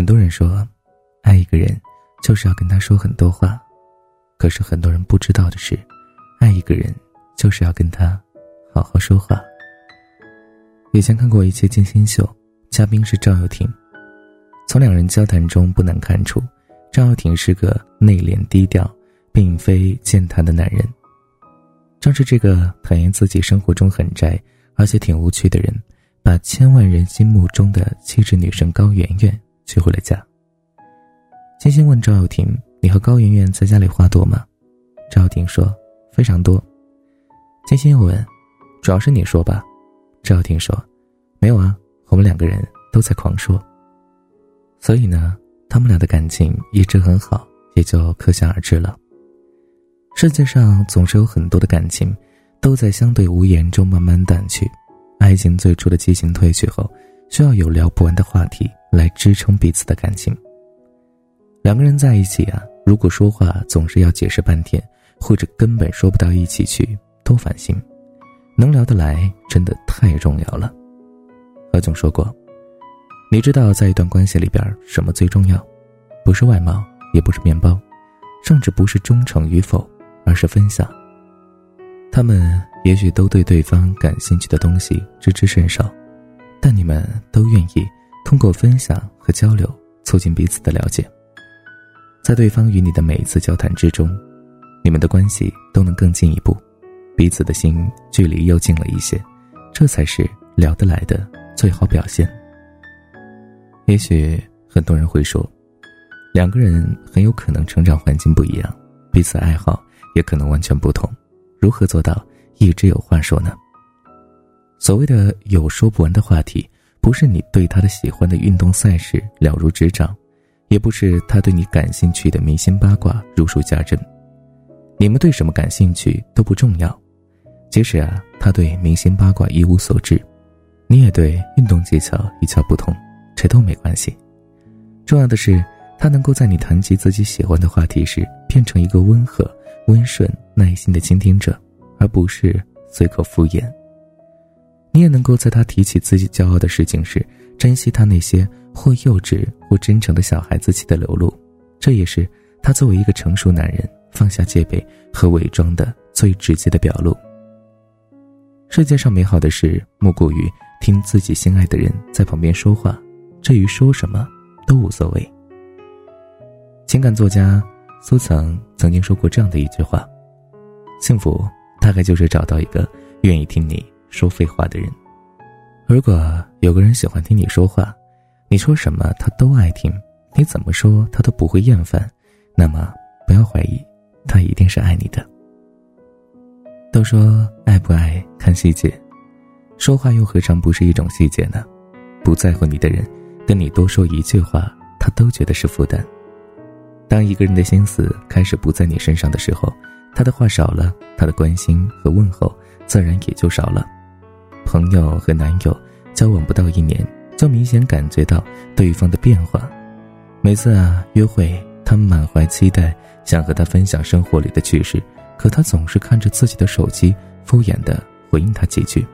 很多人说，爱一个人就是要跟他说很多话，可是很多人不知道的是，爱一个人就是要跟他好好说话。以前看过一期金星秀，嘉宾是赵又廷，从两人交谈中不难看出，赵又廷是个内敛低调，并非健谈的男人。正是这个讨厌自己生活中很宅，而且挺无趣的人，把千万人心目中的气质女神高圆圆娶回了家。金星问赵又廷：“你和高圆圆在家里话多吗？”赵又廷说：“非常多。”金星又问：“主要是你说吧？”赵又廷说：“没有啊，我们两个人都在狂说。”所以呢，他们俩的感情一直很好，也就可想而知了。世界上总是有很多的感情，都在相对无言中慢慢淡去。爱情最初的激情褪去后，需要有聊不完的话题来支撑彼此的感情。两个人在一起啊，如果说话总是要解释半天，或者根本说不到一起去，多烦心。能聊得来真的太重要了。何总说过：“你知道，在一段关系里边，什么最重要？不是外貌，也不是面包，甚至不是忠诚与否。”而是分享。他们也许都对对方感兴趣的东西知之甚少，但你们都愿意通过分享和交流促进彼此的了解。在对方与你的每一次交谈之中，你们的关系都能更进一步，彼此的心距离又近了一些，这才是聊得来的最好表现。也许很多人会说，两个人很有可能成长环境不一样，彼此爱好。也可能完全不同，如何做到一直有话说呢？所谓的有说不完的话题，不是你对他的喜欢的运动赛事了如指掌，也不是他对你感兴趣的明星八卦如数家珍。你们对什么感兴趣都不重要，即使啊他对明星八卦一无所知，你也对运动技巧一窍不通，这都没关系。重要的是他能够在你谈及自己喜欢的话题时，变成一个温和。温顺、耐心的倾听者，而不是随口敷衍。你也能够在他提起自己骄傲的事情时，珍惜他那些或幼稚或真诚的小孩子气的流露。这也是他作为一个成熟男人放下戒备和伪装的最直接的表露。世界上美好的事，莫过于听自己心爱的人在旁边说话，至于说什么，都无所谓。情感作家。苏曾曾经说过这样的一句话：“幸福大概就是找到一个愿意听你说废话的人。如果有个人喜欢听你说话，你说什么他都爱听，你怎么说他都不会厌烦，那么不要怀疑，他一定是爱你的。”都说爱不爱看细节，说话又何尝不是一种细节呢？不在乎你的人，跟你多说一句话，他都觉得是负担。当一个人的心思开始不在你身上的时候，他的话少了，他的关心和问候自然也就少了。朋友和男友交往不到一年，就明显感觉到对方的变化。每次啊约会，他满怀期待想和他分享生活里的趣事，可他总是看着自己的手机，敷衍的回应他几句。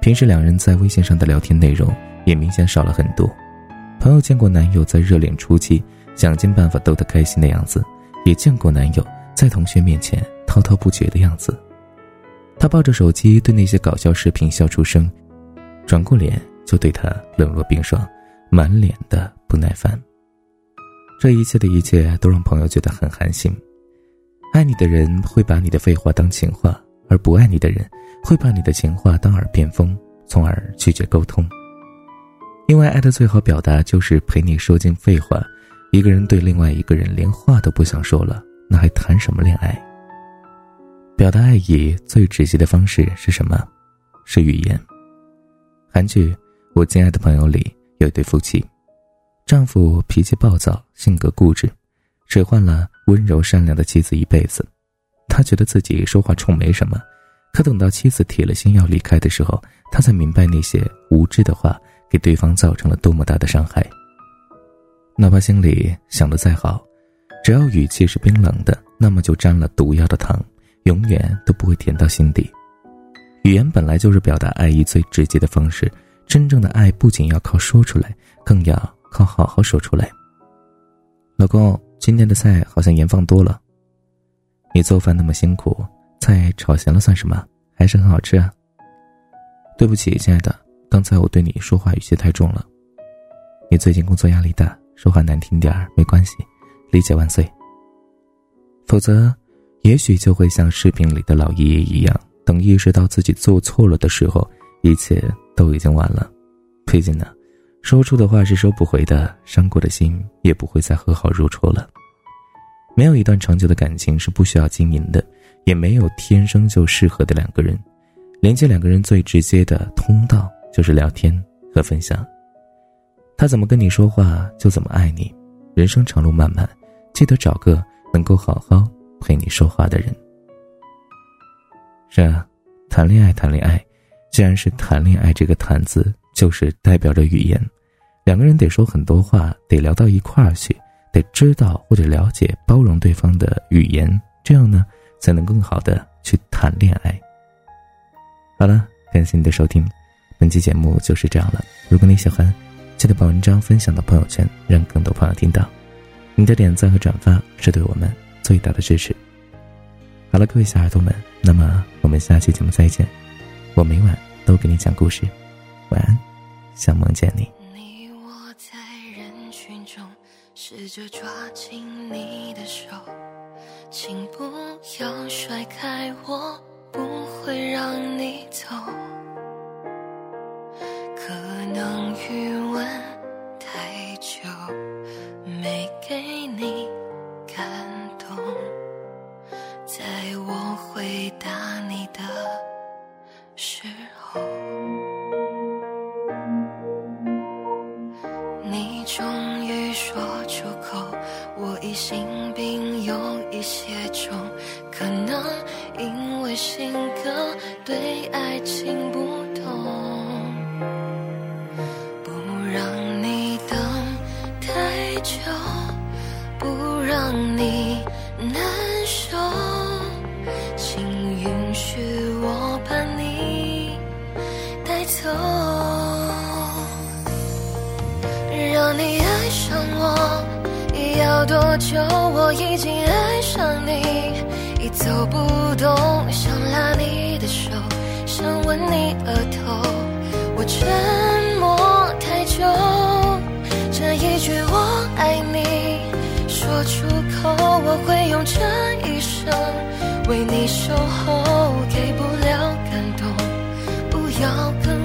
平时两人在微信上的聊天内容也明显少了很多。朋友见过男友在热恋初期。想尽办法逗她开心的样子，也见过男友在同学面前滔滔不绝的样子。他抱着手机对那些搞笑视频笑出声，转过脸就对他冷若冰霜，满脸的不耐烦。这一切的一切都让朋友觉得很寒心。爱你的人会把你的废话当情话，而不爱你的人会把你的情话当耳边风，从而拒绝沟通。因为爱的最好表达就是陪你说尽废话。一个人对另外一个人连话都不想说了，那还谈什么恋爱？表达爱意最直接的方式是什么？是语言。韩剧《我亲爱的朋友》里有一对夫妻，丈夫脾气暴躁，性格固执，只换了温柔善良的妻子一辈子。他觉得自己说话冲没什么，可等到妻子铁了心要离开的时候，他才明白那些无知的话给对方造成了多么大的伤害。哪怕心里想的再好，只要语气是冰冷的，那么就沾了毒药的糖，永远都不会甜到心底。语言本来就是表达爱意最直接的方式，真正的爱不仅要靠说出来，更要靠好好说出来。老公，今天的菜好像盐放多了。你做饭那么辛苦，菜炒咸了算什么？还是很好吃啊。对不起，亲爱的，刚才我对你说话语气太重了。你最近工作压力大，说话难听点儿没关系，理解万岁。否则，也许就会像视频里的老爷爷一样，等意识到自己做错了的时候，一切都已经晚了。毕竟呢，说出的话是收不回的，伤过的心也不会再和好如初了。没有一段长久的感情是不需要经营的，也没有天生就适合的两个人。连接两个人最直接的通道就是聊天和分享。他怎么跟你说话，就怎么爱你。人生长路漫漫，记得找个。能够好好陪你说话的人。是啊，谈恋爱，谈恋爱，既然是谈恋爱，这个“谈”字就是代表着语言，两个人得说很多话，得聊到一块儿去，得知道或者了解、包容对方的语言，这样呢，才能更好的去谈恋爱。好了，感谢你的收听，本期节目就是这样了。如果你喜欢，记得把文章分享到朋友圈，让更多朋友听到。你的点赞和转发是对我们最大的支持。好了，各位小耳朵们，那么我们下期节目再见。我每晚都给你讲故事，晚安，想梦见你。你我在人群中，试着抓紧你的手，请不要甩开我，不会让你走。可能余时候，你终于说出口，我疑心病有一些重，可能因为性格对爱情不懂。不让你等太久多久？我已经爱上你，已走不动，想拉你的手，想吻你额头，我沉默太久。这一句我爱你，说出口我会用这一生为你守候，给不了感动，不要跟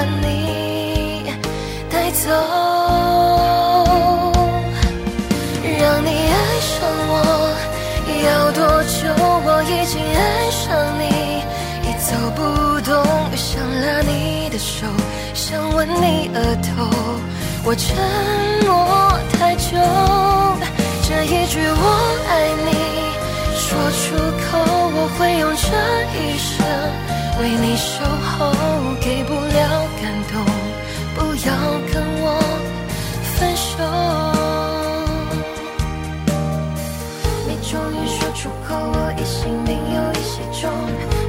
把你带走，让你爱上我要多久？我已经爱上你，已走不动，想拉你的手，想吻你额头。我沉默太久，这一句我爱你，说出口我会用这一生为你守候，给不了感动。不要跟我分手。你终于说出口，我疑心病有一些重，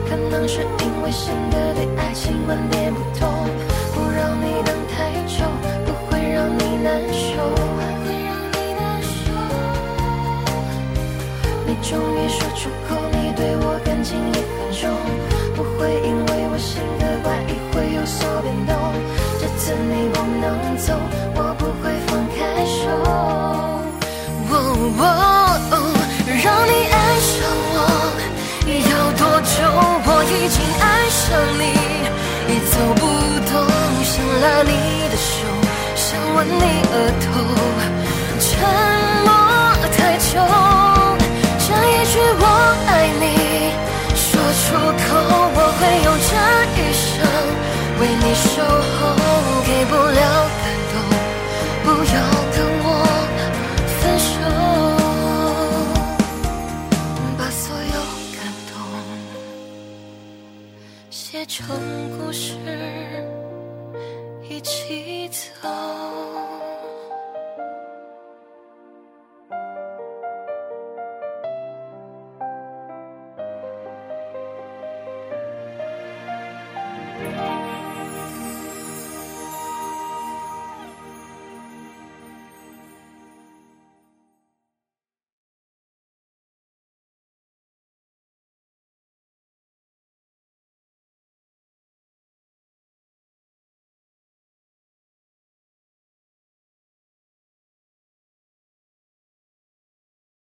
可能是因为性格对爱情观念不同。不让你等太久，不会让你难受。你终于说出口，你对我感情也很重，不会因为我性格怪异会有所变动。这次你不能走，我不会放开手。哦哦让你爱上我要多久？我已经爱上你，已走不动，想拉你的手，想。吻你额头，写成故事。一起走。